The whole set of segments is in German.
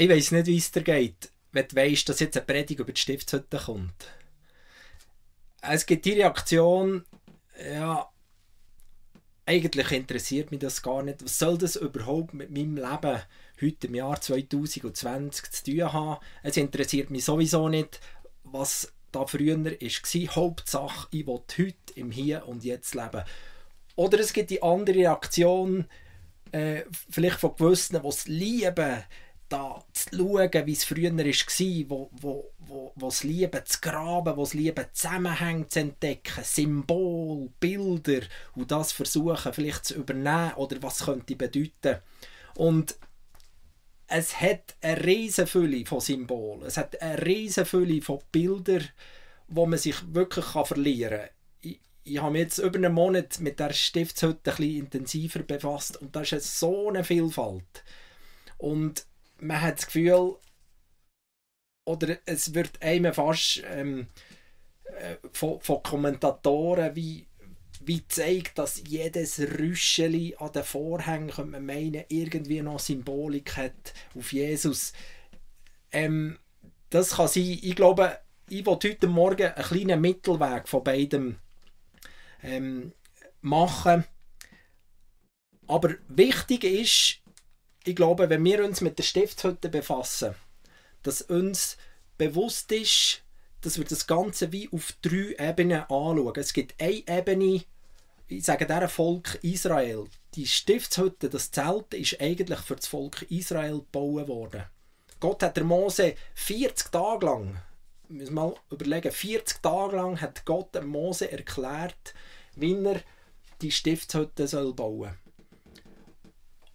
ich weiß nicht, wie es dir geht, wenn du weißt, dass jetzt eine Predigt über die Stiftshütte kommt. Es gibt die Reaktion, ja, eigentlich interessiert mich das gar nicht. Was soll das überhaupt mit meinem Leben heute im Jahr 2020 zu tun haben? Es interessiert mich sowieso nicht, was da früher war. Hauptsache, ich will heute im Hier und Jetzt leben. Oder es gibt die andere Reaktion, äh, vielleicht von gewissen, die es lieben, da zu schauen, wie es früher war, wo, wo, wo, wo das Lieben zu graben, wo das Lieben Zusammenhänge zu entdecken, Symbol, Bilder und das versuchen vielleicht zu übernehmen oder was könnte bedeuten. Und es hat eine riesige Fülle von Symbolen, es hat eine riesige Fülle von Bildern, wo man sich wirklich verlieren kann. Ich, ich habe mich jetzt über einen Monat mit der Stiftshütte ein bisschen intensiver befasst und da ist so eine Vielfalt. Und man hat das Gefühl, oder es wird einem fast ähm, äh, von, von, Kommentatoren wie, wie zeigt, dass jedes Rüscheli an den Vorhängen, könnte man meinen, irgendwie noch Symbolik hat auf Jesus. Ähm, das kann sein. Ich glaube, ich will heute Morgen einen kleinen Mittelweg von beidem ähm, machen. Aber wichtig ist, ich glaube, wenn wir uns mit der Stiftshütte befassen, dass uns bewusst ist, dass wir das Ganze wie auf drei Ebenen anschauen. Es gibt eine Ebene, ich sage der Volk Israel. Die Stiftshütte, das Zelt, ist eigentlich für das Volk Israel gebaut worden. Gott hat der Mose 40 Tage lang, müssen mal überlegen, 40 Tage lang hat Gott dem Mose erklärt, wie er die Stiftshütte soll bauen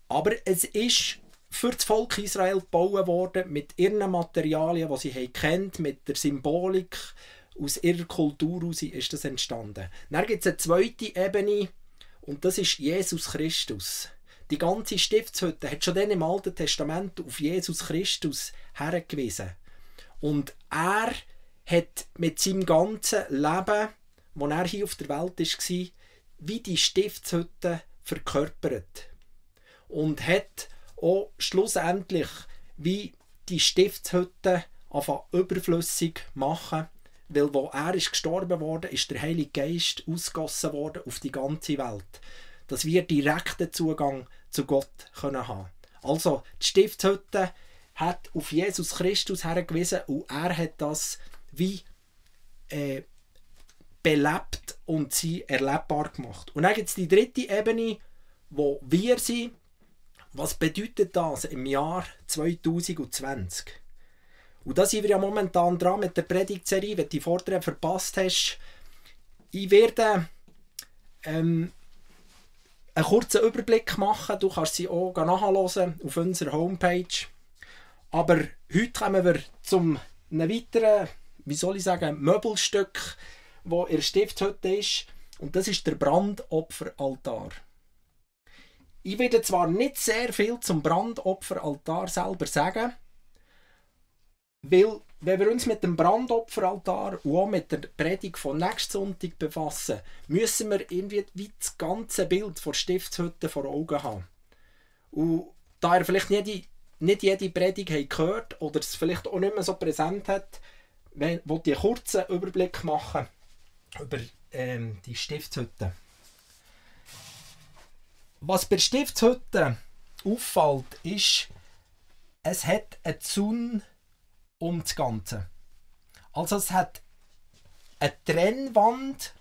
Aber es ist für das Volk Israel gebaut worden, mit ihren Materialien, die sie kennt, mit der Symbolik, aus ihrer Kultur heraus ist das entstanden. Dann gibt es eine zweite Ebene und das ist Jesus Christus. Die ganze Stiftshütte hat schon dann im Alten Testament auf Jesus Christus hergewiesen. Und er hat mit seinem ganzen Leben, wo er hier auf der Welt war, wie die Stiftshütte verkörpert. Und hat auch schlussendlich wie die Stiftshütte einfach überflüssig machen, weil wo er ist gestorben wurde, ist der Heilige Geist ausgossen worden auf die ganze Welt, dass wir direkten Zugang zu Gott können haben. Also die Stiftshütte hat auf Jesus Christus hergewiesen und er hat das wie äh, belebt und sie erlebbar gemacht. Und dann gibt es die dritte Ebene, wo wir sind, was bedeutet das im Jahr 2020? Und da sind wir ja momentan dran mit der Predigtserie, wenn du die Vorträge verpasst hast. Ich werde ähm, einen kurzen Überblick machen. Du kannst sie auch nachhören auf unserer Homepage. Aber heute kommen wir zum einem weiteren, wie soll ich sagen, Möbelstück, wo in der Stifthütte ist. Und das ist der Brandopferaltar. Ich werde zwar nicht sehr viel zum Brandopferaltar selber sagen, weil, wenn wir uns mit dem Brandopferaltar und auch mit der Predigt von nächsten Sonntag befassen, müssen wir irgendwie wie das ganze Bild von Stiftshütte vor Augen haben. Und da ihr vielleicht nicht, die, nicht jede Predigt habt gehört oder es vielleicht auch nicht mehr so präsent hat, wollte ich einen kurzen Überblick machen über ähm, die Stiftshütte. Was bei Stiftshütte auffällt, ist, es hat eine Zunge um das Ganze. Also es hat eine Trennwand,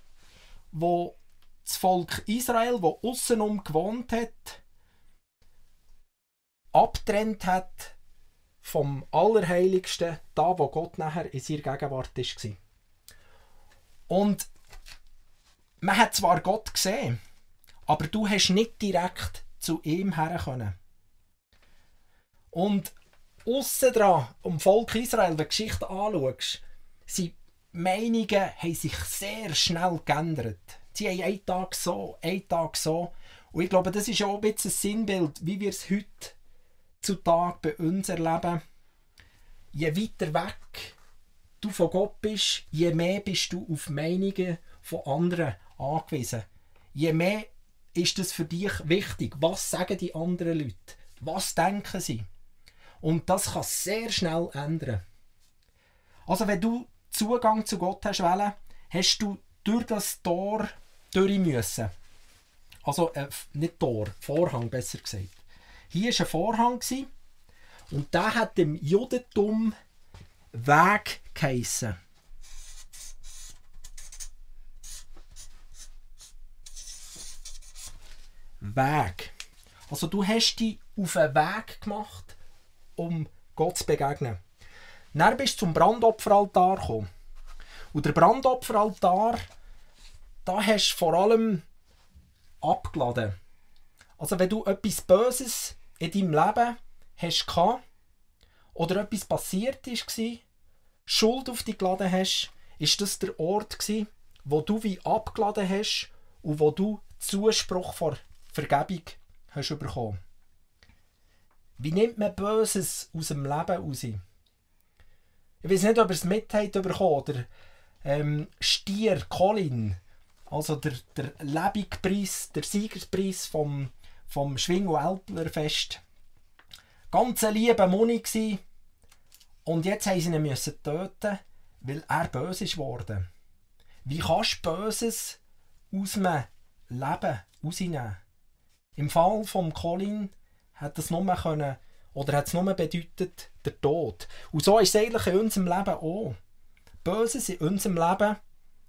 wo das Volk Israel, wo außenum gewohnt hat, abtrennt hat vom Allerheiligsten, da wo Gott nachher in seiner Gegenwart war. Und man hat zwar Gott gesehen, aber du hast nicht direkt zu ihm her können. Und aussen dran, um Volk Israel, die Geschichte anschaust, sind Meinungen haben sich sehr schnell geändert. Sie haben einen Tag so, einen Tag so. Und ich glaube, das ist auch ein bisschen ein Sinnbild, wie wir es heute zu Tag bei uns erleben. Je weiter weg du von Gott bist, je mehr bist du auf Meinungen von anderen angewiesen. Je mehr ist das für dich wichtig? Was sagen die anderen Leute? Was denken sie? Und das kann sehr schnell ändern. Also wenn du Zugang zu Gott hast wollen, hast du durch das Tor durch müssen. Also äh, nicht Tor, Vorhang besser gesagt. Hier war ein Vorhang und der hat im Judentum Weg geheissen. Weg. Also du hast dich auf einen Weg gemacht, um Gott zu begegnen. Dann bist du zum Brandopferaltar gekommen. Und der Brandopferaltar, da hast du vor allem abgeladen. Also wenn du etwas Böses in deinem Leben hast gehabt, oder etwas passiert ist, Schuld auf dich geladen hast, ist das der Ort wo du wie abgeladen hast und wo du Zuspruch vor Vergebung hast bekommen. Wie nimmt man Böses aus dem Leben raus? Ich weiß nicht, ob er es mit bekommen oder ähm, Stier, Colin, also der, der Lebigpreis, der Siegerspreis vom, vom Schwing- und Elblerfest. Ganz ein lieber Moni gsi. Und jetzt haben sie ihn töten, weil er böse ist. Wie kannst du Böses aus dem Leben rausnehmen? Im Fall von Colin hat das nur können, oder hat es nur bedeutet, der Tod. Und so ist es eigentlich in unserem Leben auch. Böses in unserem Leben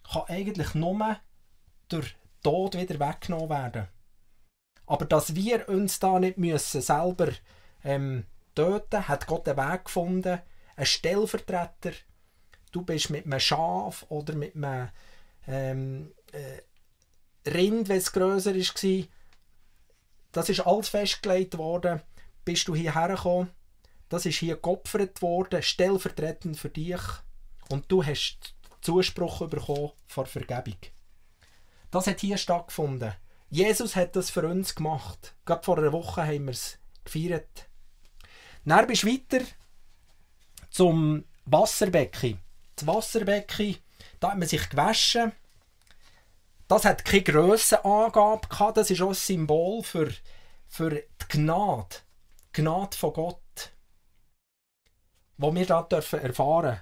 kann eigentlich nur durch Tod wieder weggenommen werden. Aber dass wir uns da nicht müssen selber ähm, töten, hat Gott einen Weg gefunden, ein Stellvertreter. Du bist mit einem Schaf oder mit einem ähm, äh, Rind, wenn es grösser war, das ist alles festgelegt worden, bist du hierher gekommen. Das ist hier geopfert worden, stellvertretend für dich. Und du hast Zuspruch bekommen vor Vergebung. Das hat hier stattgefunden. Jesus hat das für uns gemacht. Gerade vor einer Woche haben wir es gefeiert. Dann bist du weiter zum Wasserbecken. Das Wasserbecken, da hat man sich gewaschen. Das hat keine Grössenangabe gehabt. Das ist auch ein Symbol für, für die Gnade. Die Gnade von Gott. Wo wir da dürfen erfahren.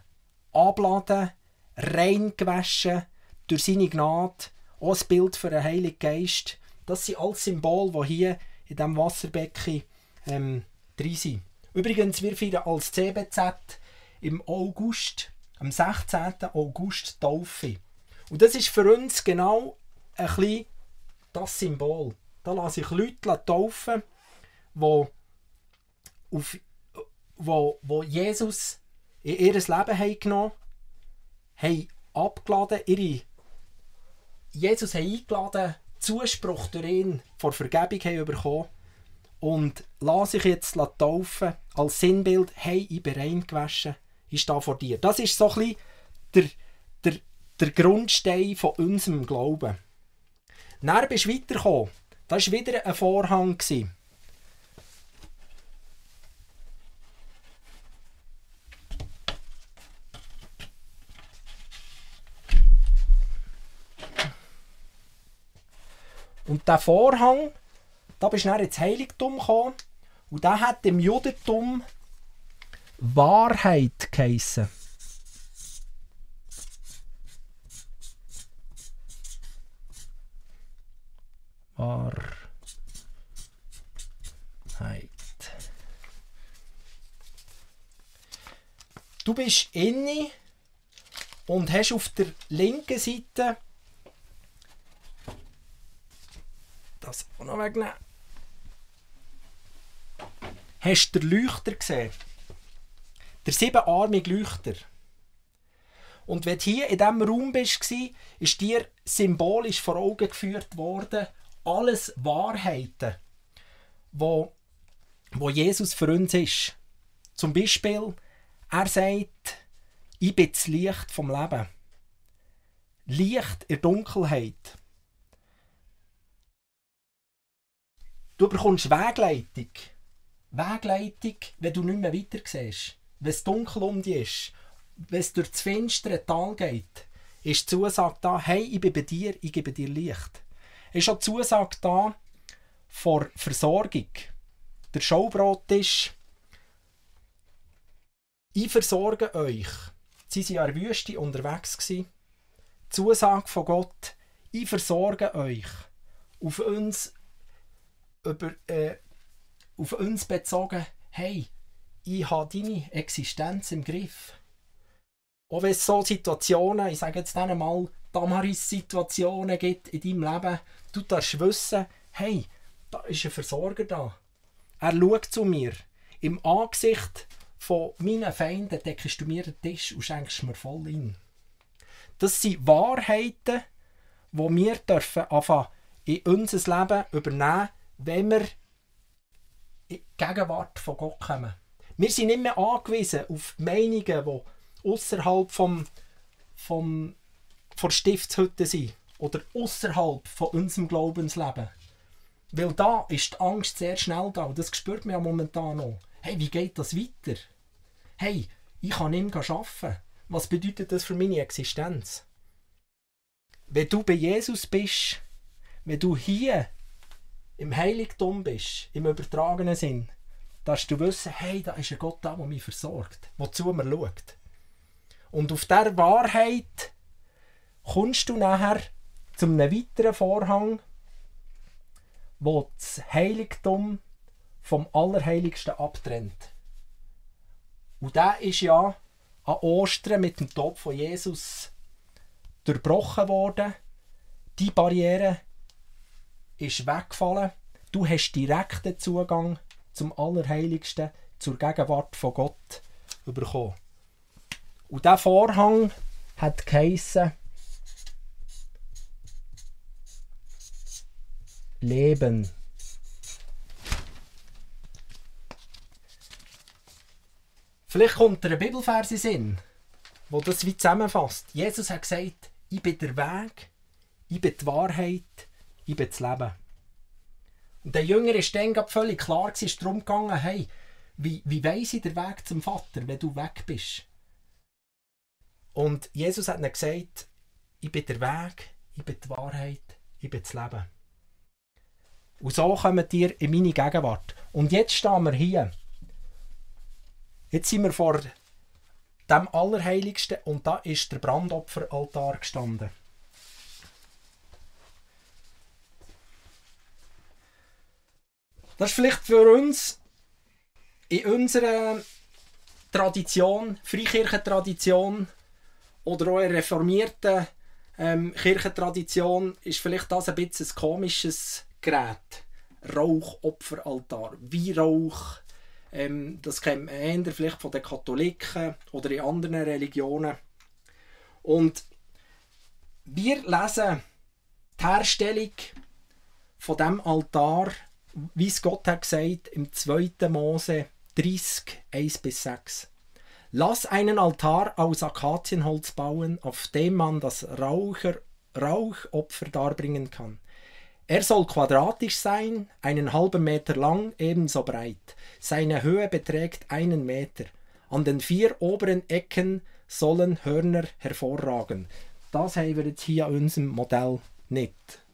Abladen, rein gewaschen, durch seine Gnade. Auch ein Bild für den Heiligen Geist. Das sind alles Symbole, die hier in diesem Wasserbecken ähm, drin sind. Übrigens, wir feiern als CBZ im August, am 16. August Taufe. Und das ist für uns genau ein bisschen das Symbol. Da lasse ich Leute taufen, wo, auf, wo, wo Jesus in ihr Leben haben genommen haben abgeladen, ihre Jesus haben eingeladen, Zuspruch durch ihn vor Vergebung haben bekommen und lasse ich jetzt taufen als Sinnbild, hey, ich bin rein gewaschen, ich stehe vor dir. Das ist so ein bisschen der, der, Grundstein von unserem Glauben. Dann bist du weitergekommen. Das war wieder ein Vorhang. Und der Vorhang, da bist du dann ins Heiligtum gekommen und der hat im Judentum Wahrheit geheissen. Wahrheit. Du bist inne und hast auf der linken Seite das auch noch wegnehmen. Hast du den Leuchter gesehen? Der siebenarmige Leuchter. Und wenn du hier in diesem Raum bist, ist dir symbolisch vor Augen geführt worden, alles Wahrheiten, wo, wo Jesus für uns ist. Zum Beispiel, er sagt, ich bin das Licht vom Leben. Licht in Dunkelheit. Du bekommst Wegleitung. Wegleitung, wenn du nicht mehr weiter siehst wenn es dunkel um dich ist, wenn es durch das finstere Tal geht, ist die Zusage da, hey, ich bin bei dir, ich gebe dir Licht. Ist auch die Zusage da vor Versorgung. Der Schaubrottisch, ich versorge euch. Sie waren in der Wüste unterwegs. Gewesen. Zusage von Gott, ich versorge euch. Auf uns, über, äh, auf uns bezogen, hey, ich habe deine Existenz im Griff. Auch wenn es so Situationen, ich sage jetzt mal, Damaris-Situationen gibt in deinem Leben, du darfst wissen, hey, da ist ein Versorger da. Er schaut zu mir. Im Angesicht von meinen Feinden deckst du mir den Tisch und schenkst mir voll in. Das sind Wahrheiten, die wir dürfen anfangen in unser Leben übernehmen, wenn wir in die Gegenwart von Gott kommen. Wir sind nicht mehr angewiesen auf Meinungen, die außerhalb vom, vom, von Stiftshütte sind oder außerhalb von unserem Glaubensleben. Weil da ist die Angst sehr schnell da das spürt man ja momentan noch. Hey, wie geht das weiter? Hey, ich kann nicht mehr arbeiten. Was bedeutet das für meine Existenz? Wenn du bei Jesus bist, wenn du hier im Heiligtum bist, im übertragenen Sinn, darfst du wissen, hey, da ist ein Gott da, der mich versorgt, der zu mir schaut. Und auf dieser Wahrheit kommst du nachher zu einem weiteren Vorhang, wo das Heiligtum vom Allerheiligsten abtrennt. Und der ist ja an Ostern mit dem Tod von Jesus durchbrochen worden. Die Barriere ist weggefallen. Du hast direkten Zugang zum Allerheiligsten, zur Gegenwart von Gott bekommen. Und dieser Vorhang hat geheissen, Leben. Vielleicht kommt ein Bibelvers in Sinn, wo das wie zusammenfasst. Jesus hat gesagt, ich bin der Weg, ich bin die Wahrheit, ich bin das Leben. Und der Jünger ist dann völlig klar, es ist darum gegangen, hey, wie, wie weiss ich den Weg zum Vater, wenn du weg bist? Und Jesus hat ihnen gesagt, ich bin der Weg, ich bin die Wahrheit, ich bin das Leben. Und so kommen ihr in meine Gegenwart. Und jetzt stehen wir hier. Jetzt sind wir vor dem Allerheiligsten und da ist der Brandopferaltar gestanden. Das ist vielleicht für uns in unserer Tradition, Freikirchentradition oder auch in reformierten ähm, Kirchentradition, ist vielleicht das ein bisschen ein komisches Gerät. Rauchopferaltar, Weihrauch, ähm, das kennt man eher vielleicht von den Katholiken oder in anderen Religionen. Und wir lesen die Herstellung von dem Altar, wie es Gott hat gesagt im 2. Mose 30, 1 bis 6. Lass einen Altar aus Akazienholz bauen, auf dem man das Raucher, Rauchopfer darbringen kann. Er soll quadratisch sein, einen halben Meter lang, ebenso breit. Seine Höhe beträgt einen Meter. An den vier oberen Ecken sollen Hörner hervorragen. Das haben wir jetzt hier an unserem Modell nicht.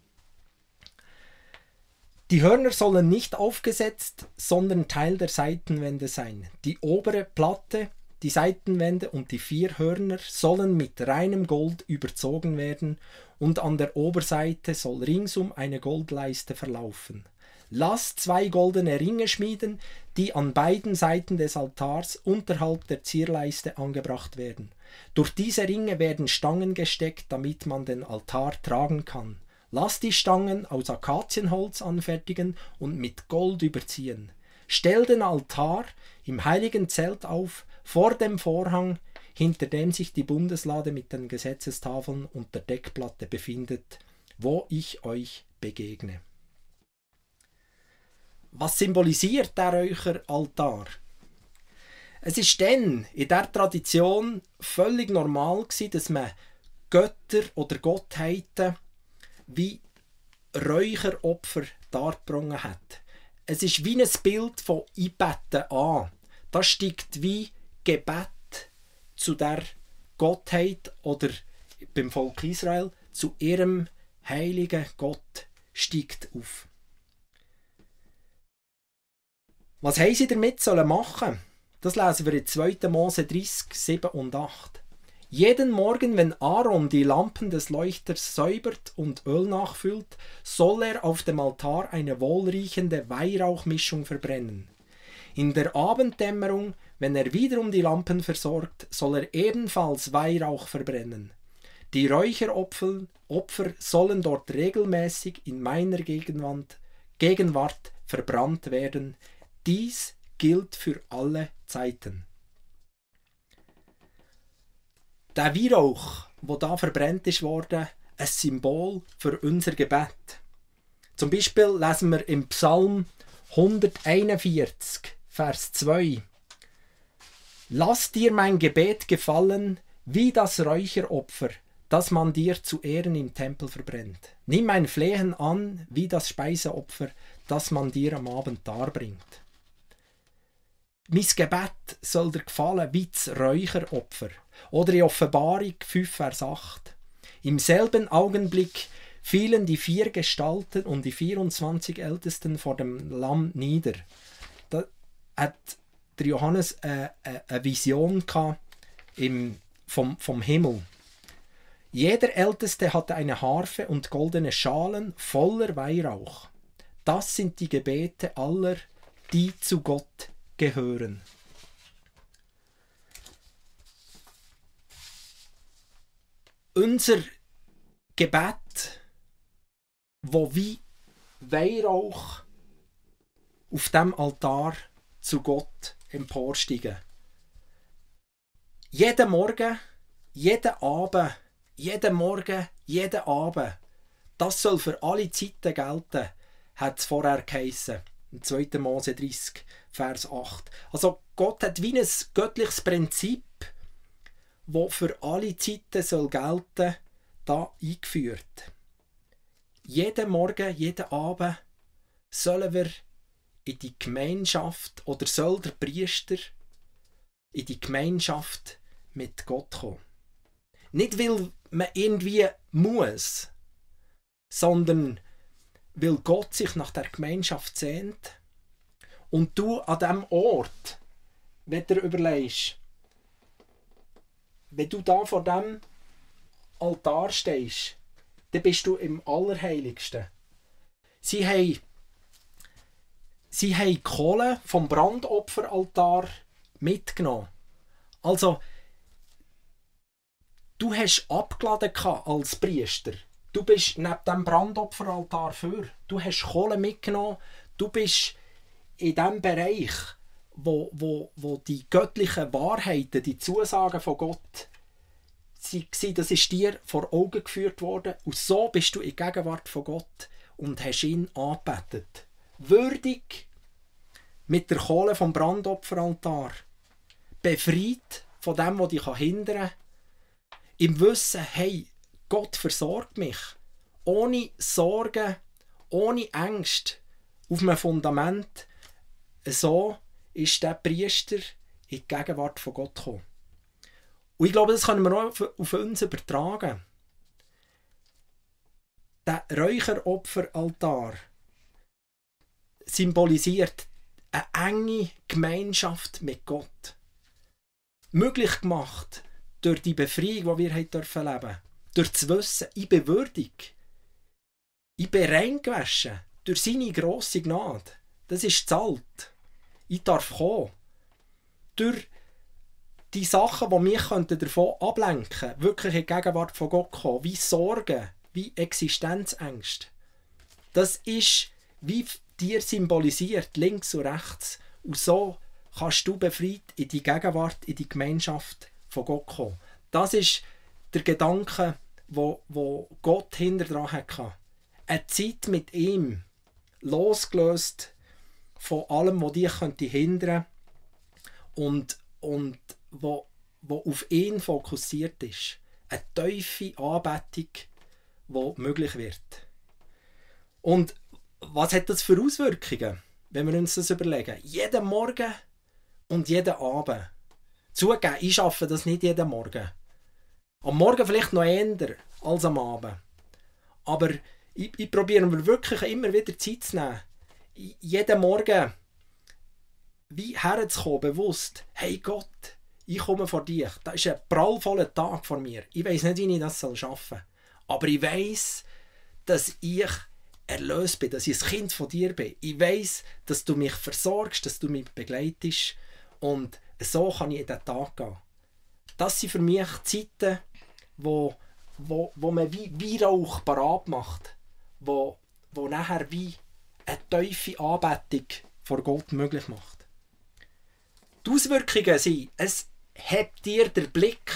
Die Hörner sollen nicht aufgesetzt, sondern Teil der Seitenwände sein. Die obere Platte die Seitenwände und die vier Hörner sollen mit reinem Gold überzogen werden und an der Oberseite soll ringsum eine Goldleiste verlaufen. Lass zwei goldene Ringe schmieden, die an beiden Seiten des Altars unterhalb der Zierleiste angebracht werden. Durch diese Ringe werden Stangen gesteckt, damit man den Altar tragen kann. Lass die Stangen aus Akazienholz anfertigen und mit Gold überziehen. Stell den Altar im heiligen Zelt auf, vor dem Vorhang, hinter dem sich die Bundeslade mit den Gesetzestafeln und der Deckplatte befindet, wo ich euch begegne. Was symbolisiert der Räucheraltar? Es ist dann in der Tradition völlig normal gewesen, dass man Götter oder Gottheiten wie Räucheropfer dargebracht hat. Es ist wie ein Bild von Einbetten an. Das steigt wie Gebet zu der Gottheit oder beim Volk Israel zu ihrem heiligen Gott steigt auf. Was haben sie damit sollen machen? Das lesen wir in 2. Mose 30, 7 und 8. Jeden Morgen, wenn Aaron die Lampen des Leuchters säubert und Öl nachfüllt, soll er auf dem Altar eine wohlriechende Weihrauchmischung verbrennen. In der Abenddämmerung, wenn er wiederum die Lampen versorgt, soll er ebenfalls Weihrauch verbrennen. Die Räucheropfer Opfer sollen dort regelmäßig in meiner Gegenwart, Gegenwart verbrannt werden. Dies gilt für alle Zeiten. Der Weihrauch, wo da verbrennt ist worden, ein Symbol für unser Gebet. Zum Beispiel lesen wir im Psalm 141, Vers 2. Lass dir mein Gebet gefallen wie das Räucheropfer, das man dir zu Ehren im Tempel verbrennt. Nimm mein Flehen an wie das Speiseopfer, das man dir am Abend darbringt. Mein Gebet soll dir gefallen wie das Räucheropfer. Oder in Offenbarung 5, Vers 8. Im selben Augenblick fielen die vier Gestalten und die 24 Ältesten vor dem Lamm nieder. Da hat der Johannes eine, eine Vision im, vom, vom Himmel. Jeder Älteste hatte eine Harfe und goldene Schalen voller Weihrauch. Das sind die Gebete aller, die zu Gott gehören. Unser Gebet, wo wie Weihrauch auf dem Altar zu Gott emporsteigen. Jeden Morgen, jeden Abend jeden Morgen, jeden Abend. Das soll für alle Zeiten gelten, hat es vorher geheissen. Im 2. Mose 30, Vers 8. Also Gott hat wie ein göttliches Prinzip, das für alle Zeiten soll gelten, da eingeführt. Jeden Morgen, jeden Abend sollen wir in die Gemeinschaft oder soll der Priester in die Gemeinschaft mit Gott kommen. Nicht, weil man irgendwie muss, sondern weil Gott sich nach der Gemeinschaft sehnt und du an dem Ort, wenn du überlegst, wenn du da vor dem Altar stehst, dann bist du im Allerheiligsten. Sie haben, sie haben Kohle vom Brandopferaltar mitgenommen. Also, du hast abgeladen als Priester. Du bist neben dem Brandopferaltar für. Du hast Kohle mitgenommen. Du bist in dem Bereich, wo, wo, wo die göttlichen Wahrheiten, die Zusagen von Gott, sie, das ist dir vor Augen geführt worden. Und so bist du in Gegenwart von Gott und hast ihn angebetet. Würdig mit der Kohle vom Brandopferaltar. Befreit von dem, was dich hindern kann im Wissen, hey, Gott versorgt mich. Ohne Sorgen, ohne Ängste, auf einem Fundament. So ist der Priester in die Gegenwart von Gott gekommen. Und ich glaube, das können wir auch auf, uns übertragen. Der Räucheropferaltar symbolisiert eine enge Gemeinschaft mit Gott. Möglich gemacht durch die Befreiung, die wir heute dürfen leben durch das Wissen, ich bin würdig, ich bin reingewaschen, durch seine grosse Gnade. Das ist zahlt. Ich darf kommen. Durch die Sachen, die mich davon ablenken könnten, wirklich in die Gegenwart von Gott kommen, wie Sorgen, wie Existenzängste. Das ist wie dir symbolisiert, links und rechts. Und so kannst du befreit in die Gegenwart, in die Gemeinschaft von Gott kommen. Das ist der Gedanke, wo, wo Gott hinter dran hatte. Eine Zeit mit ihm, losgelöst von allem, was dich könnte hindern und, und wo, wo auf ihn fokussiert ist. Eine tiefe Anbetung, die möglich wird. Und was hat das für Auswirkungen, wenn wir uns das überlegen? Jeden Morgen und jeden Abend Zugeben, ich arbeite das nicht jeden Morgen. Am Morgen vielleicht noch eher als am Abend. Aber ich, ich probiere mir wirklich immer wieder Zeit zu nehmen. Jeden Morgen wie herzukommen, bewusst, hey Gott, ich komme vor dich. Da ist ein prallvoller Tag vor mir. Ich weiß nicht, wie ich das schaffen soll. Aber ich weiß, dass ich erlöst bin, dass ich ein Kind von dir bin. Ich weiß, dass du mich versorgst, dass du mich begleitest. Und so kann ich in den Tag gehen. Das sind für mich Zeiten, wo, wo, wo man wie, wie Rauch parat macht. Wo, wo nachher wie eine tiefe Anbetung vor Gott möglich macht. Die Auswirkungen sind, es hebt dir der Blick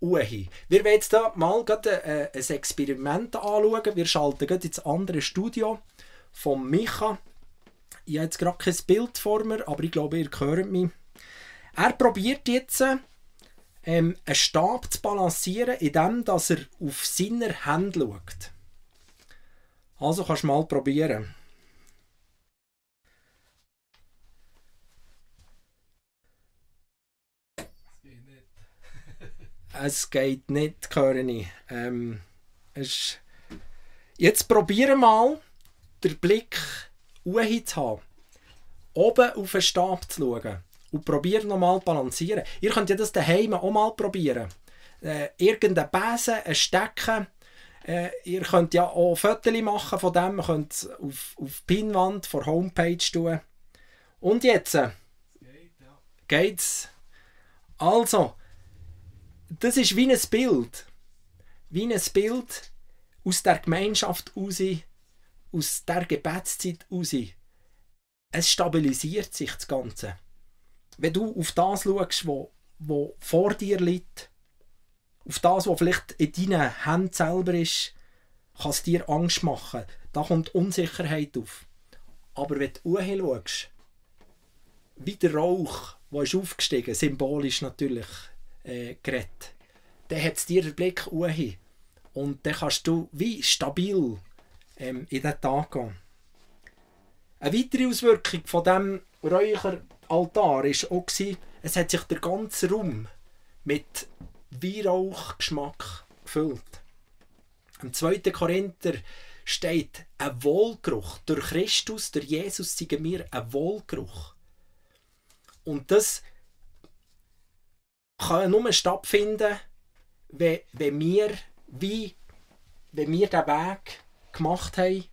Uhi. Wir werden jetzt hier mal gerade äh, ein Experiment anschauen. Wir schalten gerade ins andere Studio von Micha. Ich habe jetzt gerade kein Bild vor mir, aber ich glaube, ihr hört mich. Er probiert jetzt, ähm, einen Stab zu balancieren, indem dass er auf seine Hände schaut. Also kannst du mal probieren. Es geht nicht, höre ich. Ähm, es Jetzt probieren mal, den Blick hoch zu haben. Oben auf den Stab zu schauen. Und probieren nochmal balancieren. Ihr könnt ja das daheim auch mal probieren. Äh, irgendeinen Besen, ein Stecken. Äh, ihr könnt ja auch Fotos machen von dem. Ihr könnt es auf, auf Pinwand vor Homepage tun. Und jetzt? Geht, ja. Geht's? Also, das ist wie ein Bild. Wie ein Bild aus der Gemeinschaft raus, aus der Gebetszeit raus. Es stabilisiert sich das Ganze. Wenn du auf das schaust, wo, wo vor dir liegt, auf das, was vielleicht in deinen Händen selber ist, kann es dir Angst machen. Da kommt Unsicherheit auf. Aber wenn du schaust, wie der Rauch, der ist aufgestiegen, symbolisch natürlich, äh, geredet, dann hat es dir den Blick hin. Und dann kannst du wie stabil ähm, in den Tag gehen. Eine weitere Auswirkung von diesem Räucheraltar war auch, es hat sich der ganze Raum mit Weihrauchgeschmack gefüllt. Im 2. Korinther steht ein Wohlgeruch. Durch Christus, durch Jesus, zeigen wir ein Wohlgeruch. Und das kann nur stattfinden, wenn, wenn wir wie wenn wir den Weg gemacht haben,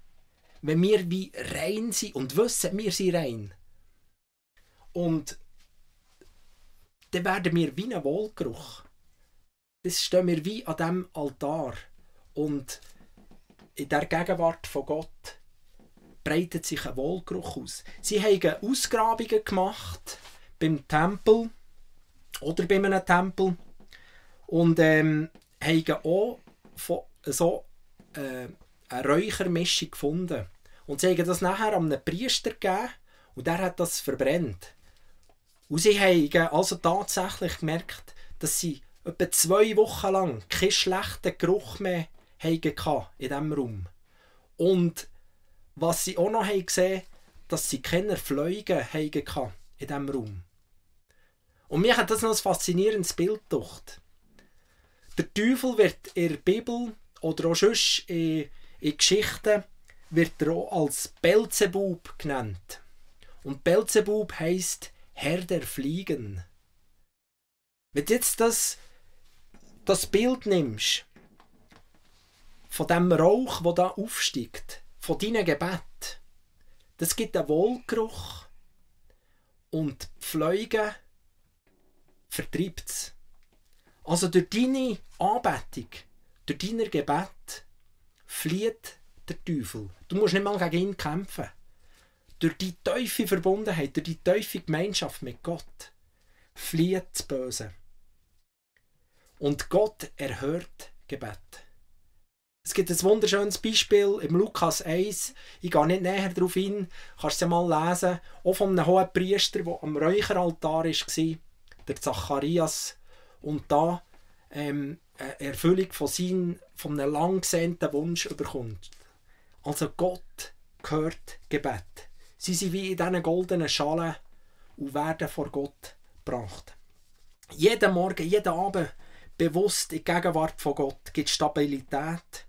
wenn wir wie rein sind und wissen, wir sind rein. Und dann werden wir wie ein Wohlgeruch. Das stehen wir wie an diesem Altar. Und in der Gegenwart von Gott breitet sich ein Wohlgeruch aus. Sie haben Ausgrabungen gemacht beim Tempel oder bei einem Tempel und ähm, haben auch von, so äh, eine Räuchermischung gefunden. Und sie haben das nachher an einen Priester gegeben und der hat das verbrennt. Und sie haben also tatsächlich gemerkt, dass sie etwa zwei Wochen lang keinen schlechten Geruch mehr hatten in diesem Raum. Und was sie auch noch haben gesehen dass sie keine Fliegen hatten in diesem Raum. Und mir hat das noch ein faszinierendes Bild gedacht. Der Teufel wird in der Bibel oder auch sonst in, in Geschichten wird er auch als Belzebub genannt. Und Belzebub heißt Herr der Fliegen. Wenn du jetzt das, das Bild nimmst, von dem Rauch, wo da aufsteigt, von deinem Gebet, das gibt einen Wohlgeruch und die Fliegen vertreibt es. Also durch deine Anbetung, durch dein Gebet flieht der Teufel. Du musst nicht mal gegen ihn kämpfen. Durch die tiefe Verbundenheit, durch die tiefe Gemeinschaft mit Gott flieht das Böse. Und Gott erhört Gebet. Es gibt ein wunderschönes Beispiel im Lukas 1. Ich gehe nicht näher darauf hin, kannst du es mal lesen. Auch von einem hohen Priester, der am Räucheraltar war der Zacharias, und da ähm, eine Erfüllung von, seinem, von einem lang gesehnten Wunsch überkommt. Also Gott gehört Gebet. Sie sind wie in diesen goldenen Schalen und werden vor Gott gebracht. Jeden Morgen, jeden Abend bewusst in Gegenwart von Gott gibt Stabilität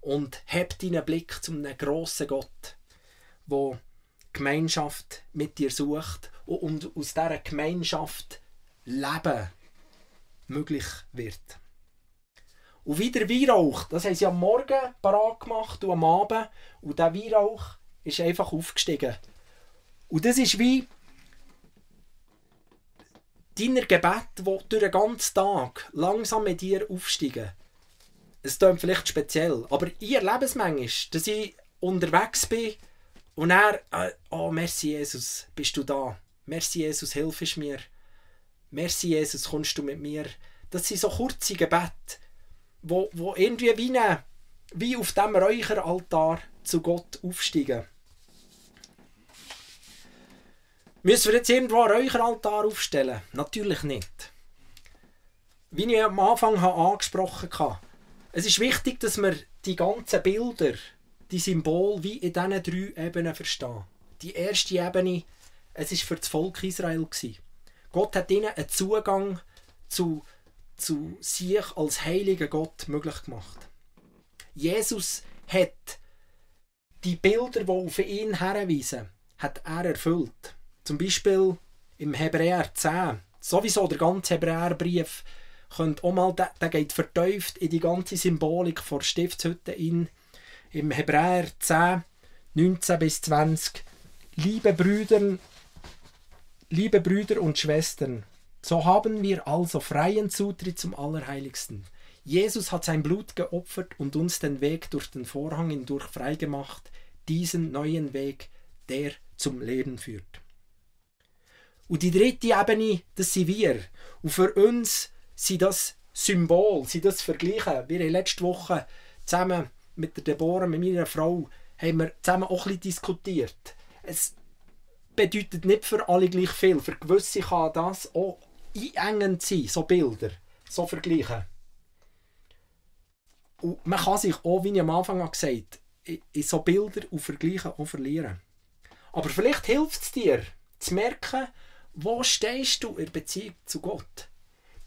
und hebt deinen Blick zu einem grossen Gott, wo Gemeinschaft mit dir sucht und aus dieser Gemeinschaft Leben möglich wird. Und wieder Weihrauch, das haben sie am Morgen parat gemacht und am Abend. Und der Weihrauch ist einfach aufgestiegen. Und das ist wie deiner Gebet, die durch den ganzen Tag langsam mit dir aufsteigen. Es klingt vielleicht speziell, aber ich es manchmal, dass ich unterwegs bin und er, äh, oh, merci Jesus, bist du da. Merci Jesus, hilfst mir. Merci Jesus, kommst du mit mir. Das sind so kurze Gebete, wo, wo irgendwie wie, eine, wie auf dem Räucheraltar zu Gott aufsteigen. Müssen wir jetzt irgendwo einen Räucheraltar aufstellen? Natürlich nicht. Wie ich am Anfang angesprochen habe, es ist wichtig, dass wir die ganzen Bilder, die Symbole wie in diesen drei Ebenen verstehen. Die erste Ebene, es war für das Volk Israel. Gott hat ihnen einen Zugang zu, zu sich als heiliger Gott möglich gemacht. Jesus hat die Bilder, die auf ihn herweisen, hat er erfüllt. Zum Beispiel im Hebräer 10, sowieso der ganze Hebräerbrief, könnt auch mal, der, der geht vertieft in die ganze Symbolik vor Stiftshütte in. Im Hebräer 10, 19 bis 20. Liebe Brüder, liebe Brüder und Schwestern, so haben wir also freien Zutritt zum Allerheiligsten. Jesus hat sein Blut geopfert und uns den Weg durch den Vorhang hindurch freigemacht, diesen neuen Weg, der zum Leben führt. Und die dritte Ebene, das sind wir. Und für uns sind das Symbol, sind das Vergleiche. Wir haben letzte Woche zusammen mit der Deborah, mit meiner Frau, haben wir zusammen auch ein bisschen diskutiert. Es bedeutet nicht für alle gleich viel. Für gewisse kann das auch einengend sein, so Bilder, so Vergleiche. Und man kann sich auch, wie ich am Anfang gesagt habe, in so Bilder und Vergleichen auch verlieren. Aber vielleicht hilft es dir, zu merken, wo stehst du in Beziehung zu Gott?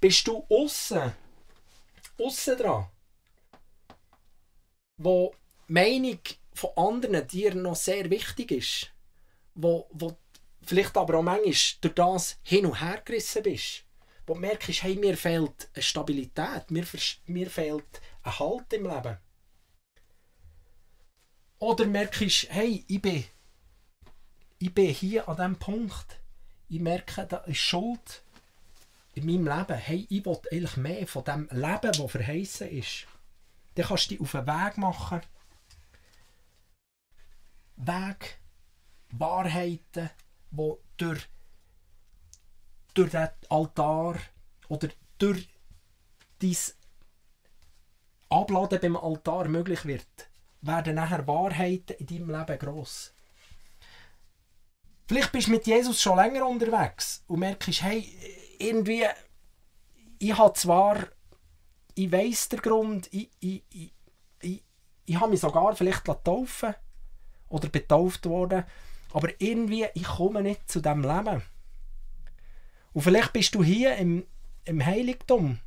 Bist du außen, außen dran, wo die Meinung von anderen dir noch sehr wichtig ist, wo, wo vielleicht aber auch manchmal durch das hin und her gerissen bist, wo du merkst, hey, mir fehlt eine Stabilität, mir, mir fehlt ein Halt im Leben. Oder merkst, hey, ich bin, ich bin hier an diesem Punkt, ich merke, da ist Schuld in meinem Leben. Hey, ich will eigentlich mehr von dem Leben, das verheißen ist. Dann kannst du dich auf einen Weg machen. Weg, Wahrheiten, die durch, durch den Altar oder durch dein Abladen beim Altar möglich wird, werden nachher Wahrheiten in deinem Leben gross. Vielleicht bist du mit Jesus schon länger unterwegs und merkst, hey, irgendwie, ich habe zwar, ich weiß den Grund, ich, ich, ich, ich, ich habe mich sogar vielleicht taufen oder betauft worden, aber irgendwie, ich komme nicht zu diesem Leben. Und vielleicht bist du hier im, im Heiligtum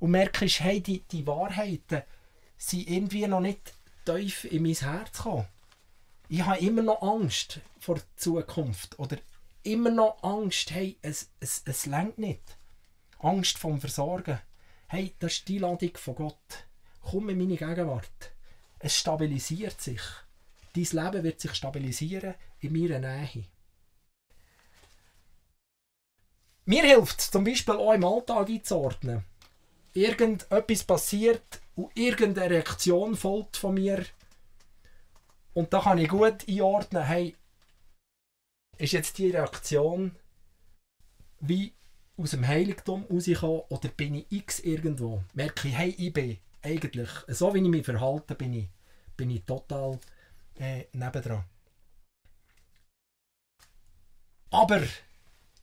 und merkst, hey, die, die Wahrheiten sind irgendwie noch nicht tief in mein Herz gekommen ich habe immer noch Angst vor der Zukunft oder immer noch Angst, hey, es, es, es längt nicht. Angst vom Versorgen. Hey, das ist die Einladung von Gott. Komm in meine Gegenwart. Es stabilisiert sich. Dein Leben wird sich stabilisieren in meiner Nähe. Mir hilft zum Beispiel auch im Alltag einzuordnen. Irgendetwas passiert und irgendeine Reaktion folgt von mir und da kann ich gut einordnen, hey, ist jetzt die Reaktion wie aus dem Heiligtum rausgekommen oder bin ich x irgendwo? Merke ich, hey, ich bin eigentlich, so wie ich mich verhalte, bin ich, bin ich total äh, nebendran. Aber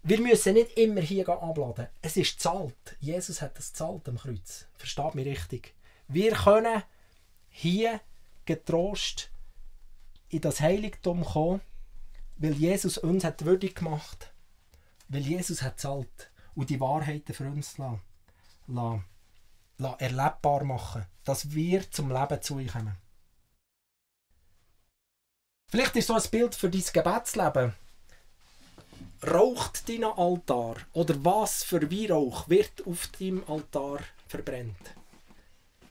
wir müssen nicht immer hier abladen. Es ist zahlt. Jesus hat das zahlt am Kreuz. Versteht mich richtig. Wir können hier getrost in das Heiligtum kommen, weil Jesus uns hat würdig gemacht, weil Jesus hat zahlt und die Wahrheiten für uns lassen, lassen, lassen erlebbar machen, dass wir zum Leben zu ihm kommen. Vielleicht ist so ein Bild für dein Gebetsleben. Raucht dein Altar? Oder was für Weihrauch wird auf deinem Altar verbrennt?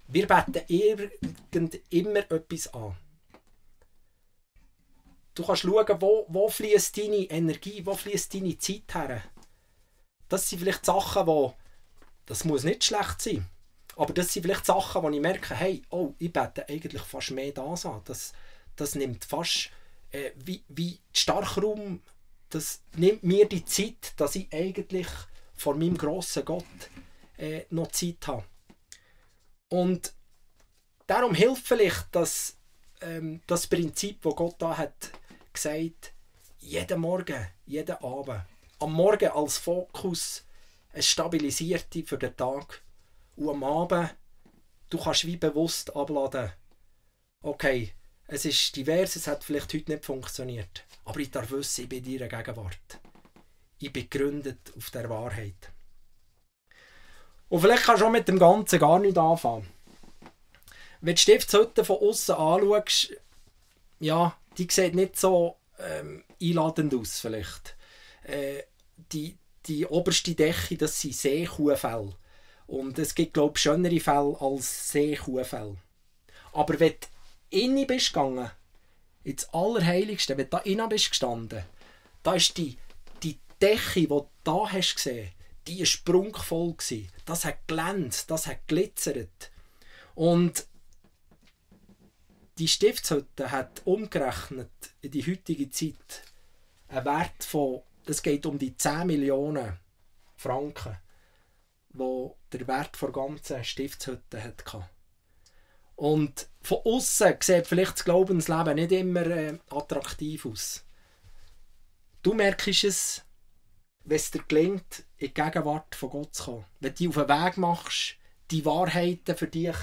Wir beten irgend immer etwas an. Du kannst schauen, wo, wo fließt deine Energie, wo fließt deine Zeit her. Das sind vielleicht Sachen, wo das muss nicht schlecht sein. Aber das sind vielleicht Sachen, wo ich merke, hey, oh, ich bete eigentlich fast mehr das an. Das, das nimmt fast äh, wie, wie Starkraum, das nimmt mir die Zeit, dass ich eigentlich vor meinem grossen Gott äh, noch Zeit habe. Und darum hilft vielleicht das, ähm, das Prinzip, das Gott da hat gesagt, jeden Morgen, jeden Abend, am Morgen als Fokus, es stabilisiert dich für den Tag und am Abend, du kannst wie bewusst abladen, okay, es ist divers, es hat vielleicht heute nicht funktioniert, aber ich darf wissen, ich bin in deiner Gegenwart. Ich bin gegründet auf der Wahrheit. Und vielleicht kannst du auch mit dem Ganzen gar nicht anfangen. Wenn du die Stiftshütte von außen anschaust, ja, die sieht nicht so ähm, einladend aus vielleicht. Äh, die, die oberste Decke, das sind Seekuhfälle. Und es gibt, glaube ich, schönere Fälle als Seekuhfälle. Aber wenn du innen bist gegangen, ins Allerheiligste, wenn du da innen bist gestanden, da ist die, die Decke, die du da hast gesehen, die war sprungvoll. Das hat glänzt, das hat glitzert. Und die Stiftshütte hat umgerechnet in die heutige Zeit einen Wert von, es geht um die 10 Millionen Franken, wo der Wert der ganzen Stiftshütte hatte. Und von außen sieht vielleicht das Glaubensleben nicht immer äh, attraktiv aus. Du merkst es, wenn es dir gelingt, in die Gegenwart von Gott zu kommen. Wenn du auf den Weg machst, die Wahrheiten für dich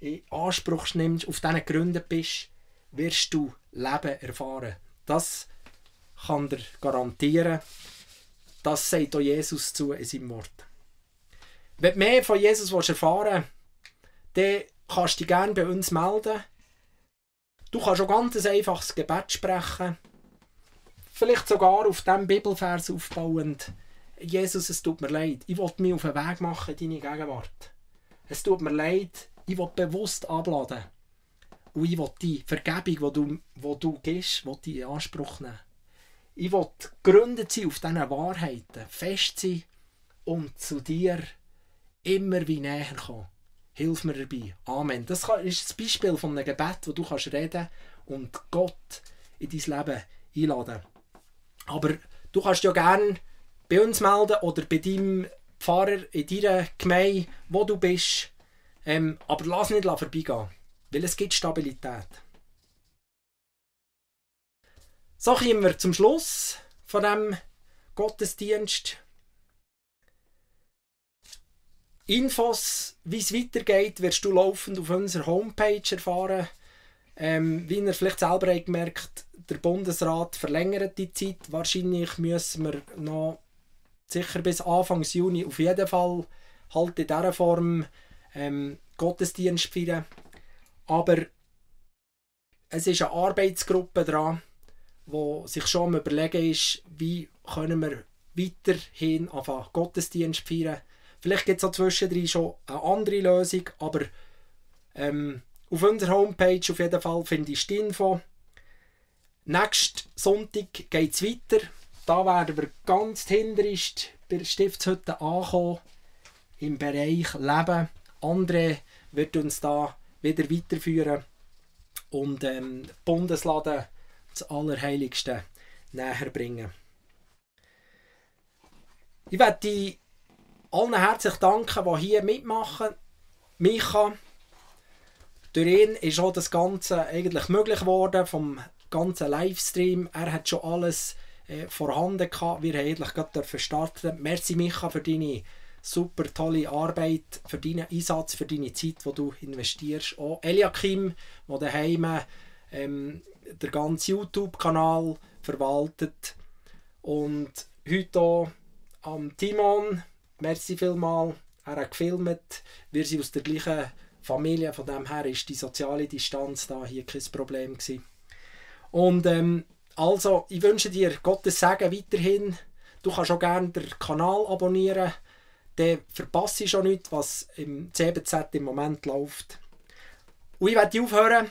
in Anspruch nimmst, auf diesen Gründen bist, wirst du Leben erfahren. Das kann dir garantieren. Das sagt auch Jesus zu in seinem Wort. Wenn du mehr von Jesus erfahren willst, dann kannst du dich gerne bei uns melden. Du kannst auch ganz ein einfaches Gebet sprechen. Vielleicht sogar auf diesem Bibelvers aufbauend. Jesus, es tut mir leid. Ich will mich auf den Weg machen in deine Gegenwart. Es tut mir leid, ich will bewusst abladen. Und ich will die Vergebung, die du, die du gibst, will in Anspruch nehmen. Ich will gegründet sein auf diesen Wahrheiten, fest sein und zu dir immer wie näher kommen. Hilf mir dabei. Amen. Das ist das Beispiel von einem Gebet, wo du kannst reden und Gott in dein Leben einladen. Aber du kannst ja gerne bei uns melden oder bei deinem Pfarrer in deiner Gemeinde, wo du bist. Ähm, aber lass nicht vorbeigehen, weil es gibt Stabilität. So kommen wir zum Schluss von dem Gottesdienst. Infos, wie es weitergeht, wirst du laufend auf unserer Homepage erfahren. Ähm, wie ihr vielleicht selber habt gemerkt, der Bundesrat verlängert die Zeit. Wahrscheinlich müssen wir noch sicher bis Anfang Juni auf jeden Fall halt in dieser Form ähm, Gottesdienst feiern. Aber es ist eine Arbeitsgruppe dran, wo sich schon am überlegen ist, wie können wir weiterhin anfangen Gottesdienst feiern. Vielleicht gibt es auch zwischendrin schon eine andere Lösung, aber ähm, auf unserer Homepage auf jeden Fall finde ich die Info. Nächsten Sonntag geht es weiter. Da werden wir ganz hinterst bei Stiftshütte ankommen im Bereich Leben. André wird uns da wieder weiterführen und ähm, Bundesladen das Allerheiligste näher bringen. Ich werde allen herzlich danken, die hier mitmachen. Micha, durch ihn ist auch das Ganze eigentlich möglich geworden, vom ganzen Livestream. Er hat schon alles äh, vorhanden gehabt. Wir haben eigentlich gerade starten. Merci Micha für deine super tolle Arbeit, für deinen Einsatz, für deine Zeit, die du investierst. Auch Eliakim, der daheim ähm, den ganzen YouTube-Kanal verwaltet. Und heute auch am Timon, merci vielmal, er hat gefilmt. Wir sind aus der gleichen Familie, von dem her ist die soziale Distanz da hier kein Problem gewesen. Und ähm, also, ich wünsche dir Gottes Segen weiterhin. Du kannst auch gerne den Kanal abonnieren. Dann verpasse ich schon nicht, was im CBZ im Moment läuft. Und ich werde aufhören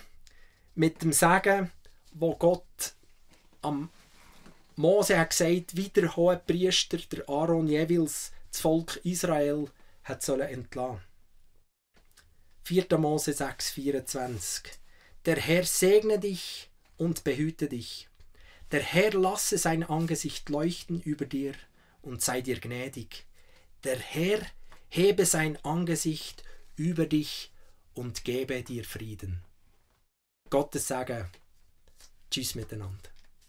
mit dem Sagen, wo Gott am Mose hat gesagt, wie der hohe Priester, der Aaron jeweils das Volk Israel hat sollen entlassen. 4. Mose 6, 24. Der Herr segne dich und behüte dich. Der Herr lasse sein Angesicht leuchten über dir und sei dir gnädig. Der Herr hebe sein Angesicht über dich und gebe dir Frieden. Gottes Segen. Tschüss miteinander.